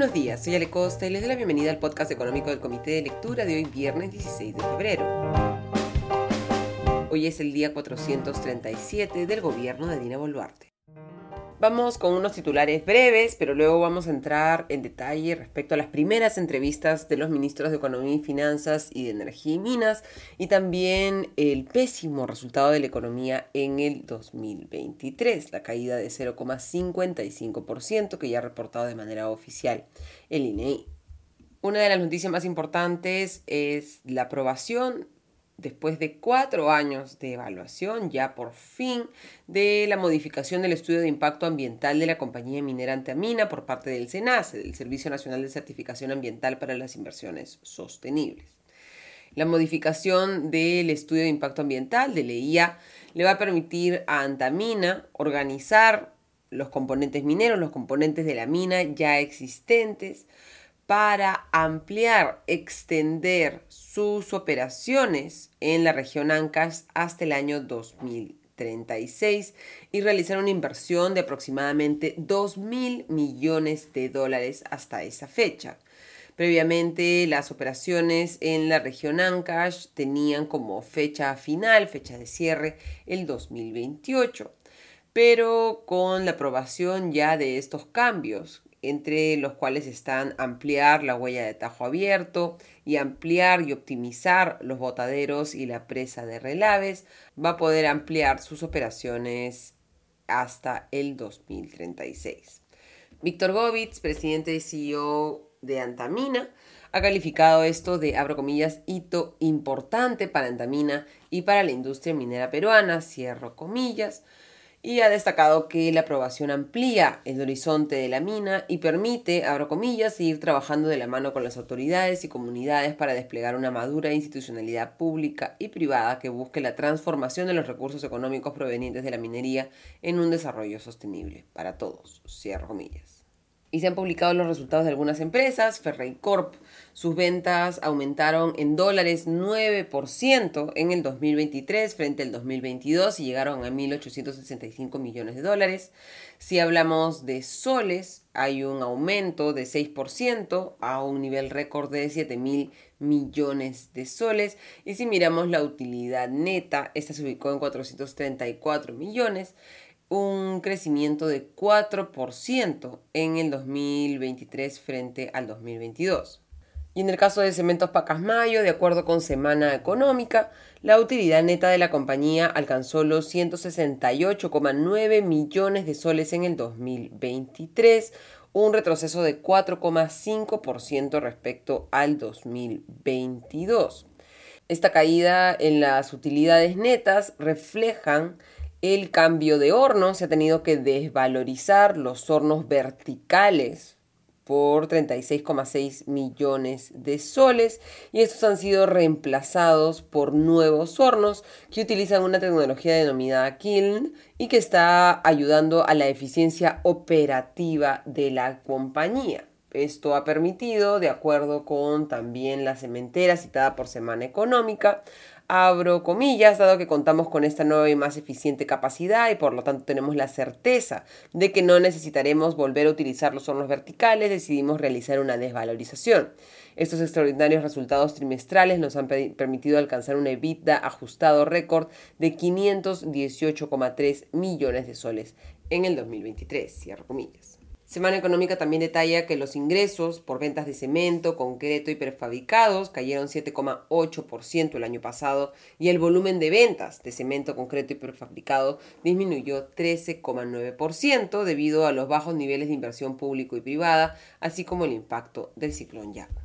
buenos días, soy Ale Costa y les doy la bienvenida al podcast económico del Comité de Lectura de hoy viernes 16 de febrero. Hoy es el día 437 del gobierno de Dina Boluarte. Vamos con unos titulares breves, pero luego vamos a entrar en detalle respecto a las primeras entrevistas de los ministros de Economía y Finanzas y de Energía y Minas y también el pésimo resultado de la economía en el 2023, la caída de 0,55% que ya ha reportado de manera oficial el INEI. E Una de las noticias más importantes es la aprobación después de cuatro años de evaluación, ya por fin, de la modificación del estudio de impacto ambiental de la compañía minera Antamina por parte del SENACE, del Servicio Nacional de Certificación Ambiental para las Inversiones Sostenibles. La modificación del estudio de impacto ambiental de LEIA le va a permitir a Antamina organizar los componentes mineros, los componentes de la mina ya existentes, para ampliar, extender sus operaciones en la región Ancash hasta el año 2036 y realizar una inversión de aproximadamente 2 mil millones de dólares hasta esa fecha. Previamente, las operaciones en la región Ancash tenían como fecha final, fecha de cierre, el 2028. Pero con la aprobación ya de estos cambios, entre los cuales están ampliar la huella de tajo abierto y ampliar y optimizar los botaderos y la presa de relaves, va a poder ampliar sus operaciones hasta el 2036. Víctor Govitz, presidente y CEO de Antamina, ha calificado esto de, abro comillas, hito importante para Antamina y para la industria minera peruana, cierro comillas, y ha destacado que la aprobación amplía el horizonte de la mina y permite, abro comillas, seguir trabajando de la mano con las autoridades y comunidades para desplegar una madura institucionalidad pública y privada que busque la transformación de los recursos económicos provenientes de la minería en un desarrollo sostenible para todos, cierro comillas y se han publicado los resultados de algunas empresas. Corp, sus ventas aumentaron en dólares 9% en el 2023 frente al 2022 y llegaron a 1.865 millones de dólares. Si hablamos de soles, hay un aumento de 6% a un nivel récord de 7.000 millones de soles. Y si miramos la utilidad neta, esta se ubicó en 434 millones un crecimiento de 4% en el 2023 frente al 2022. Y en el caso de Cementos Pacasmayo, de acuerdo con Semana Económica, la utilidad neta de la compañía alcanzó los 168,9 millones de soles en el 2023, un retroceso de 4,5% respecto al 2022. Esta caída en las utilidades netas reflejan el cambio de horno, se ha tenido que desvalorizar los hornos verticales por 36,6 millones de soles y estos han sido reemplazados por nuevos hornos que utilizan una tecnología denominada Kiln y que está ayudando a la eficiencia operativa de la compañía. Esto ha permitido, de acuerdo con también la cementera citada por Semana Económica, abro comillas, dado que contamos con esta nueva y más eficiente capacidad y por lo tanto tenemos la certeza de que no necesitaremos volver a utilizar los hornos verticales, decidimos realizar una desvalorización. Estos extraordinarios resultados trimestrales nos han permitido alcanzar un EBITDA ajustado récord de 518,3 millones de soles en el 2023, cierro comillas. Semana Económica también detalla que los ingresos por ventas de cemento, concreto y prefabricados cayeron 7,8% el año pasado y el volumen de ventas de cemento, concreto y prefabricado disminuyó 13,9% debido a los bajos niveles de inversión público y privada, así como el impacto del ciclón Yaku.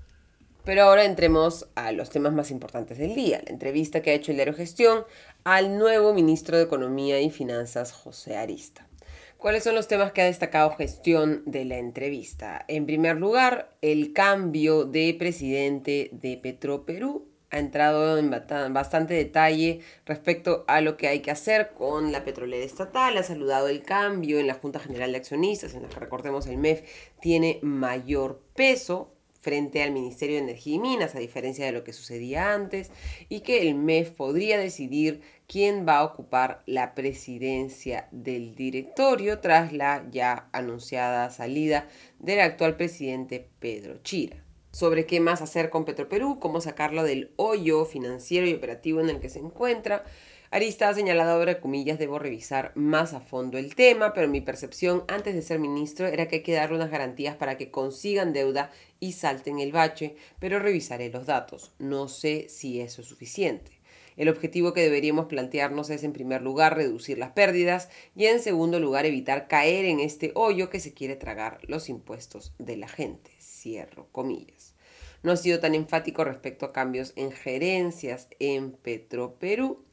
Pero ahora entremos a los temas más importantes del día, la entrevista que ha hecho el diario Gestión al nuevo ministro de Economía y Finanzas, José Arista. ¿Cuáles son los temas que ha destacado gestión de la entrevista? En primer lugar, el cambio de presidente de Petroperú ha entrado en bastante detalle respecto a lo que hay que hacer con la petrolera estatal, ha saludado el cambio en la Junta General de Accionistas, en la que recordemos el MEF tiene mayor peso frente al Ministerio de Energía y Minas, a diferencia de lo que sucedía antes, y que el MEF podría decidir quien va a ocupar la presidencia del directorio tras la ya anunciada salida del actual presidente Pedro Chira. Sobre qué más hacer con Petroperú, cómo sacarlo del hoyo financiero y operativo en el que se encuentra, Arista ha señalado, abre comillas, debo revisar más a fondo el tema, pero mi percepción antes de ser ministro era que hay que darle unas garantías para que consigan deuda y salten el bache, pero revisaré los datos. No sé si eso es suficiente. El objetivo que deberíamos plantearnos es en primer lugar reducir las pérdidas y en segundo lugar evitar caer en este hoyo que se quiere tragar los impuestos de la gente. Cierro comillas. No ha sido tan enfático respecto a cambios en gerencias en Petroperú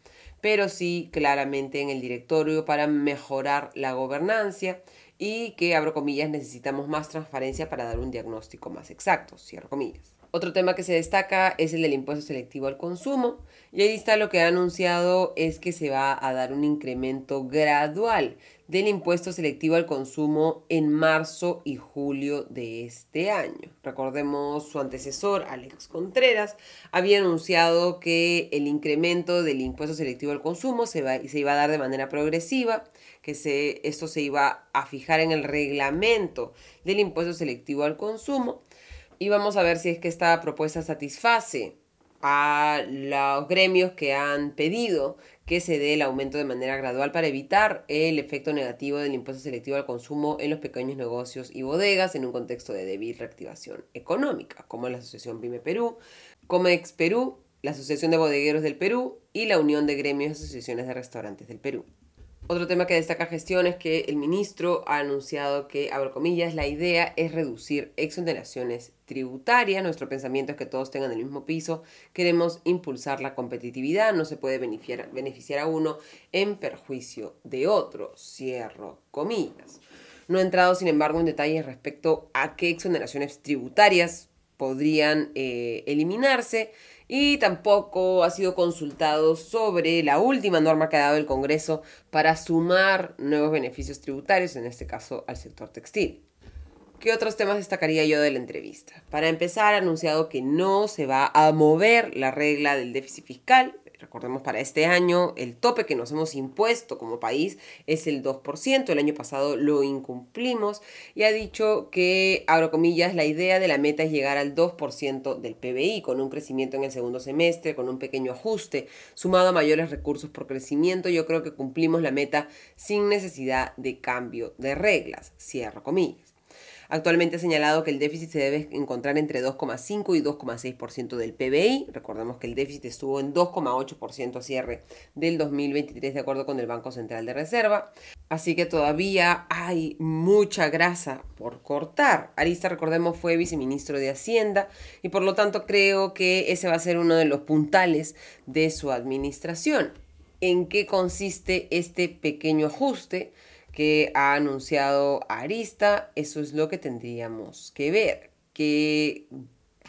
pero sí claramente en el directorio para mejorar la gobernancia y que, abro comillas, necesitamos más transparencia para dar un diagnóstico más exacto, cierro comillas. Otro tema que se destaca es el del impuesto selectivo al consumo. Y ahí está lo que ha anunciado es que se va a dar un incremento gradual del impuesto selectivo al consumo en marzo y julio de este año. Recordemos su antecesor, Alex Contreras, había anunciado que el incremento del impuesto selectivo al consumo se, va, se iba a dar de manera progresiva, que se, esto se iba a fijar en el reglamento del impuesto selectivo al consumo y vamos a ver si es que esta propuesta satisface a los gremios que han pedido que se dé el aumento de manera gradual para evitar el efecto negativo del impuesto selectivo al consumo en los pequeños negocios y bodegas en un contexto de débil reactivación económica, como la Asociación Pyme Perú, Comex Perú, la Asociación de Bodegueros del Perú y la Unión de Gremios y Asociaciones de Restaurantes del Perú. Otro tema que destaca gestión es que el ministro ha anunciado que, abro comillas, la idea es reducir exoneraciones tributarias. Nuestro pensamiento es que todos tengan el mismo piso. Queremos impulsar la competitividad. No se puede beneficiar, beneficiar a uno en perjuicio de otro. Cierro comillas. No he entrado, sin embargo, en detalles respecto a qué exoneraciones tributarias podrían eh, eliminarse y tampoco ha sido consultado sobre la última norma que ha dado el Congreso para sumar nuevos beneficios tributarios, en este caso al sector textil. ¿Qué otros temas destacaría yo de la entrevista? Para empezar, ha anunciado que no se va a mover la regla del déficit fiscal, Recordemos, para este año el tope que nos hemos impuesto como país es el 2%. El año pasado lo incumplimos y ha dicho que, abro comillas, la idea de la meta es llegar al 2% del PBI con un crecimiento en el segundo semestre, con un pequeño ajuste, sumado a mayores recursos por crecimiento. Yo creo que cumplimos la meta sin necesidad de cambio de reglas. Cierro comillas. Actualmente ha señalado que el déficit se debe encontrar entre 2,5 y 2,6% del PBI. Recordemos que el déficit estuvo en 2,8% a cierre del 2023 de acuerdo con el Banco Central de Reserva. Así que todavía hay mucha grasa por cortar. Arista, recordemos, fue viceministro de Hacienda y por lo tanto creo que ese va a ser uno de los puntales de su administración. ¿En qué consiste este pequeño ajuste? Que ha anunciado Arista, eso es lo que tendríamos que ver, que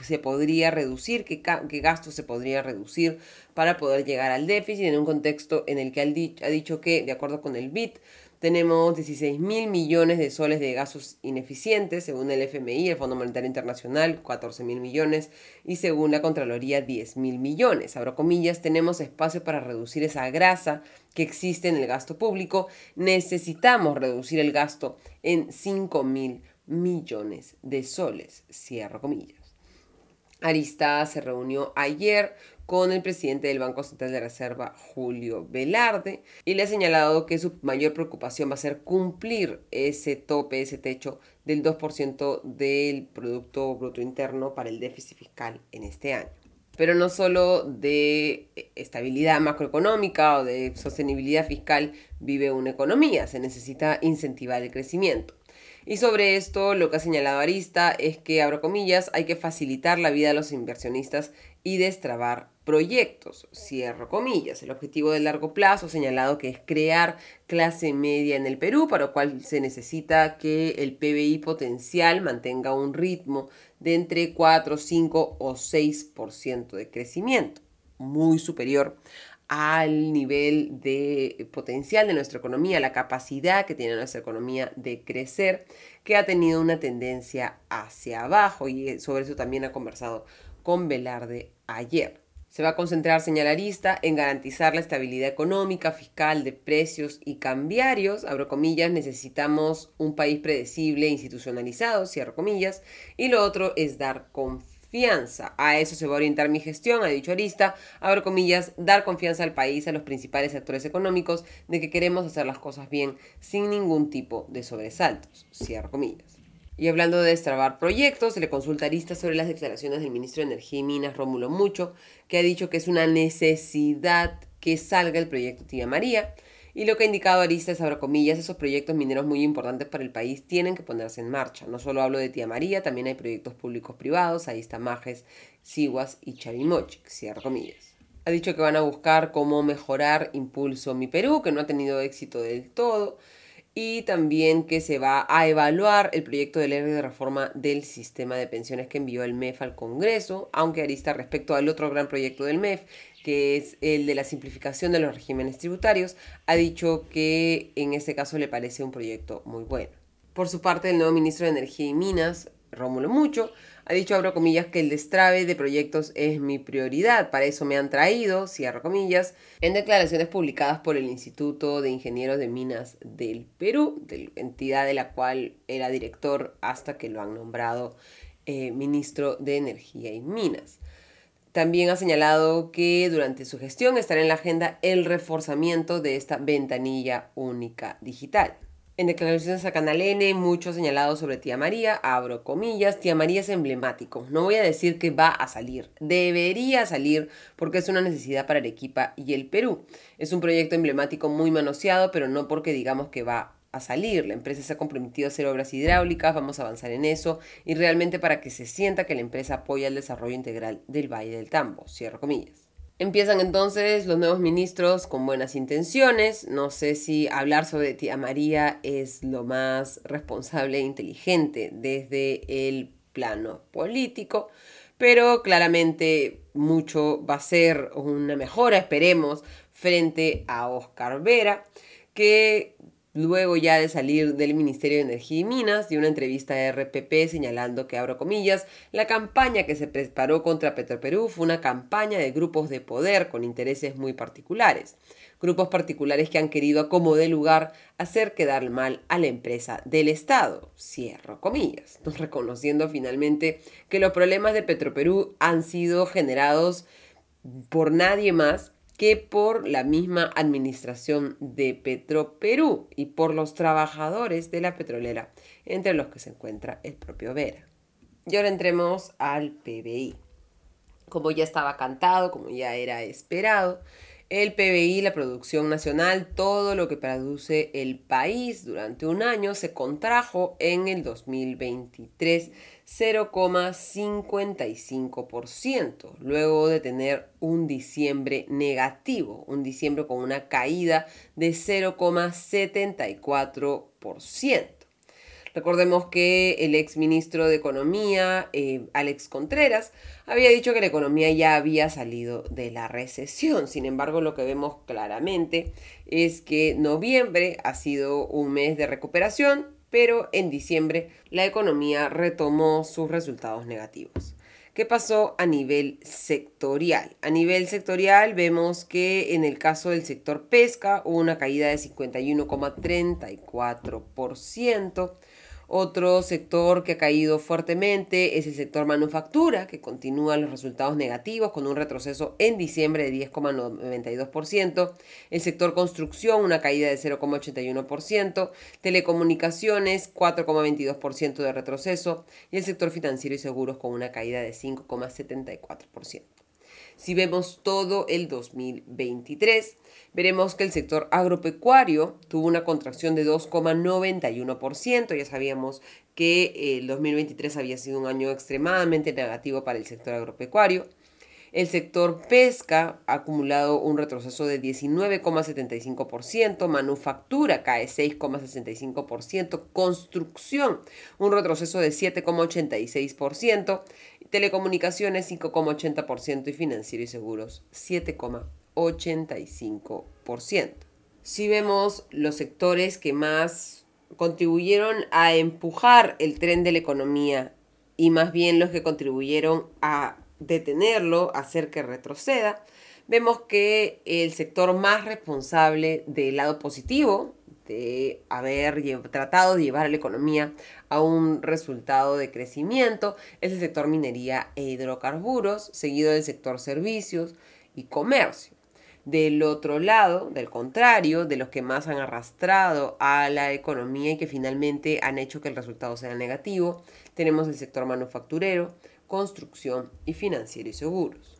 se podría reducir, qué, qué gasto se podría reducir para poder llegar al déficit en un contexto en el que ha dicho que, de acuerdo con el BIT, tenemos 16 mil millones de soles de gastos ineficientes, según el FMI, el Fondo Monetario Internacional, 14 mil millones, y según la Contraloría, 10 mil millones. Abro comillas, tenemos espacio para reducir esa grasa que existe en el gasto público. Necesitamos reducir el gasto en 5 mil millones de soles. Cierro comillas. Arista se reunió ayer con el presidente del Banco Central de Reserva, Julio Velarde, y le ha señalado que su mayor preocupación va a ser cumplir ese tope, ese techo del 2% del Producto Bruto Interno para el déficit fiscal en este año. Pero no solo de estabilidad macroeconómica o de sostenibilidad fiscal vive una economía, se necesita incentivar el crecimiento. Y sobre esto lo que ha señalado Arista es que, abro comillas, hay que facilitar la vida de los inversionistas y destrabar proyectos, cierro comillas. El objetivo de largo plazo señalado que es crear clase media en el Perú, para lo cual se necesita que el PBI potencial mantenga un ritmo de entre 4, 5 o 6% de crecimiento, muy superior al nivel de potencial de nuestra economía, la capacidad que tiene nuestra economía de crecer, que ha tenido una tendencia hacia abajo y sobre eso también ha conversado con Velarde ayer. Se va a concentrar, señalarista, en garantizar la estabilidad económica, fiscal, de precios y cambiarios. Abro comillas, necesitamos un país predecible, institucionalizado, cierro comillas. Y lo otro es dar confianza. A eso se va a orientar mi gestión, ha dicho Arista. Abro comillas, dar confianza al país, a los principales actores económicos, de que queremos hacer las cosas bien sin ningún tipo de sobresaltos. Cierro comillas. Y hablando de destrabar proyectos, le consulta Arista sobre las declaraciones del ministro de Energía y Minas, Rómulo Mucho, que ha dicho que es una necesidad que salga el proyecto Tía María. Y lo que ha indicado Arista es, abro comillas, esos proyectos mineros muy importantes para el país tienen que ponerse en marcha. No solo hablo de Tía María, también hay proyectos públicos privados, ahí está Majes, Siguas y Chavimochic, cierro comillas. Ha dicho que van a buscar cómo mejorar Impulso Mi Perú, que no ha tenido éxito del todo y también que se va a evaluar el proyecto de ley de reforma del sistema de pensiones que envió el MEF al Congreso, aunque Arista respecto al otro gran proyecto del MEF, que es el de la simplificación de los regímenes tributarios, ha dicho que en este caso le parece un proyecto muy bueno. Por su parte, el nuevo ministro de Energía y Minas, Rómulo Mucho, ha dicho, abro comillas, que el destrave de proyectos es mi prioridad. Para eso me han traído, cierro comillas, en declaraciones publicadas por el Instituto de Ingenieros de Minas del Perú, de entidad de la cual era director hasta que lo han nombrado eh, ministro de Energía y Minas. También ha señalado que durante su gestión estará en la agenda el reforzamiento de esta ventanilla única digital. En declaraciones a Canal N, mucho señalado sobre Tía María, abro comillas, Tía María es emblemático. No voy a decir que va a salir, debería salir porque es una necesidad para Arequipa y el Perú. Es un proyecto emblemático muy manoseado, pero no porque digamos que va a salir. La empresa se ha comprometido a hacer obras hidráulicas, vamos a avanzar en eso y realmente para que se sienta que la empresa apoya el desarrollo integral del Valle del Tambo. Cierro comillas. Empiezan entonces los nuevos ministros con buenas intenciones. No sé si hablar sobre tía María es lo más responsable e inteligente desde el plano político, pero claramente mucho va a ser una mejora, esperemos, frente a Oscar Vera, que Luego ya de salir del Ministerio de Energía y Minas, dio una entrevista a RPP señalando que, abro comillas, la campaña que se preparó contra Petroperú fue una campaña de grupos de poder con intereses muy particulares. Grupos particulares que han querido a como de lugar hacer quedar mal a la empresa del Estado. Cierro comillas. Reconociendo finalmente que los problemas de Petroperú han sido generados por nadie más que por la misma administración de Petroperú y por los trabajadores de la petrolera, entre los que se encuentra el propio Vera. Y ahora entremos al PBI. Como ya estaba cantado, como ya era esperado, el PBI, la producción nacional, todo lo que produce el país durante un año se contrajo en el 2023 0,55%, luego de tener un diciembre negativo, un diciembre con una caída de 0,74%. Recordemos que el ex ministro de Economía, eh, Alex Contreras, había dicho que la economía ya había salido de la recesión. Sin embargo, lo que vemos claramente es que noviembre ha sido un mes de recuperación, pero en diciembre la economía retomó sus resultados negativos. ¿Qué pasó a nivel sectorial? A nivel sectorial vemos que en el caso del sector pesca hubo una caída de 51,34%. Otro sector que ha caído fuertemente es el sector manufactura, que continúa los resultados negativos con un retroceso en diciembre de 10,92%. El sector construcción, una caída de 0,81%. Telecomunicaciones, 4,22% de retroceso. Y el sector financiero y seguros con una caída de 5,74%. Si vemos todo el 2023, veremos que el sector agropecuario tuvo una contracción de 2,91%. Ya sabíamos que el 2023 había sido un año extremadamente negativo para el sector agropecuario. El sector pesca ha acumulado un retroceso de 19,75%, manufactura cae 6,65%, construcción un retroceso de 7,86%, telecomunicaciones 5,80% y financiero y seguros 7,85%. Si vemos los sectores que más contribuyeron a empujar el tren de la economía y más bien los que contribuyeron a detenerlo, hacer que retroceda, vemos que el sector más responsable del lado positivo de haber tratado de llevar a la economía a un resultado de crecimiento es el sector minería e hidrocarburos, seguido del sector servicios y comercio. Del otro lado, del contrario, de los que más han arrastrado a la economía y que finalmente han hecho que el resultado sea negativo, tenemos el sector manufacturero, construcción y financiero y seguros.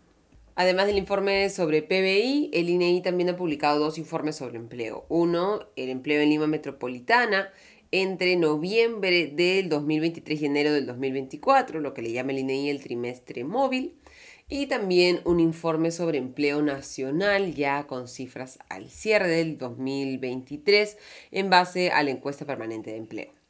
Además del informe sobre PBI, el INEI e también ha publicado dos informes sobre empleo. Uno, el empleo en Lima Metropolitana entre noviembre del 2023 y enero del 2024, lo que le llama el INEI e el trimestre móvil. Y también un informe sobre empleo nacional ya con cifras al cierre del 2023 en base a la encuesta permanente de empleo.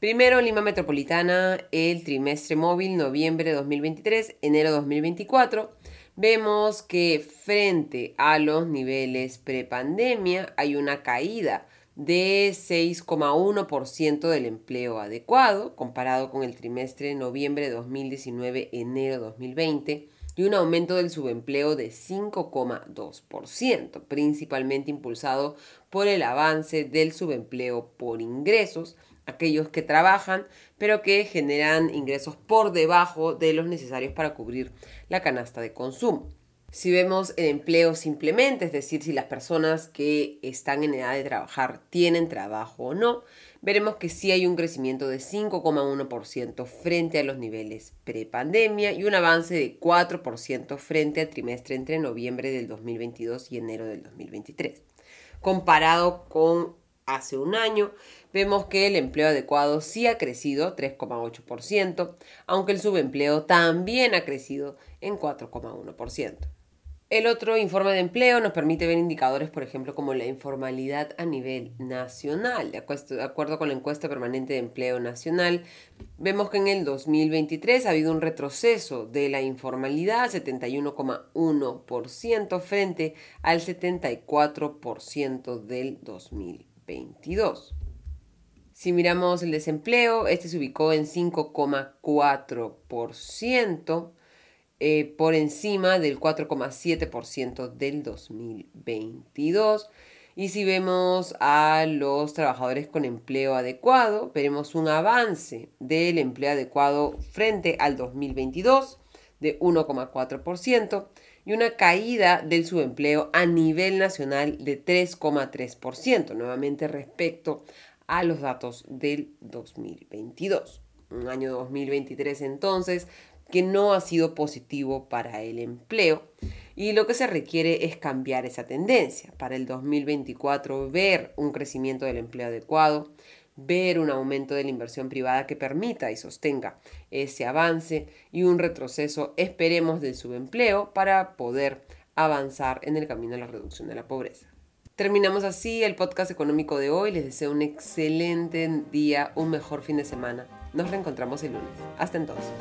Primero, Lima Metropolitana, el trimestre móvil, noviembre de 2023, enero 2024 vemos que frente a los niveles prepandemia hay una caída de 6,1% del empleo adecuado comparado con el trimestre noviembre de 2019, enero 2020 y un aumento del subempleo de 5,2%, principalmente impulsado por el avance del subempleo por ingresos, aquellos que trabajan pero que generan ingresos por debajo de los necesarios para cubrir la canasta de consumo. Si vemos el empleo simplemente, es decir, si las personas que están en edad de trabajar tienen trabajo o no, veremos que sí hay un crecimiento de 5,1% frente a los niveles prepandemia y un avance de 4% frente al trimestre entre noviembre del 2022 y enero del 2023. Comparado con hace un año, vemos que el empleo adecuado sí ha crecido 3,8%, aunque el subempleo también ha crecido en 4,1%. El otro informe de empleo nos permite ver indicadores, por ejemplo, como la informalidad a nivel nacional. De acuerdo con la encuesta permanente de empleo nacional, vemos que en el 2023 ha habido un retroceso de la informalidad, 71,1% frente al 74% del 2022. Si miramos el desempleo, este se ubicó en 5,4%. Eh, por encima del 4,7% del 2022. Y si vemos a los trabajadores con empleo adecuado, veremos un avance del empleo adecuado frente al 2022 de 1,4% y una caída del subempleo a nivel nacional de 3,3%, nuevamente respecto a los datos del 2022. Un año 2023 entonces que no ha sido positivo para el empleo y lo que se requiere es cambiar esa tendencia. Para el 2024 ver un crecimiento del empleo adecuado, ver un aumento de la inversión privada que permita y sostenga ese avance y un retroceso, esperemos, del subempleo para poder avanzar en el camino a la reducción de la pobreza. Terminamos así el podcast económico de hoy. Les deseo un excelente día, un mejor fin de semana. Nos reencontramos el lunes. Hasta entonces.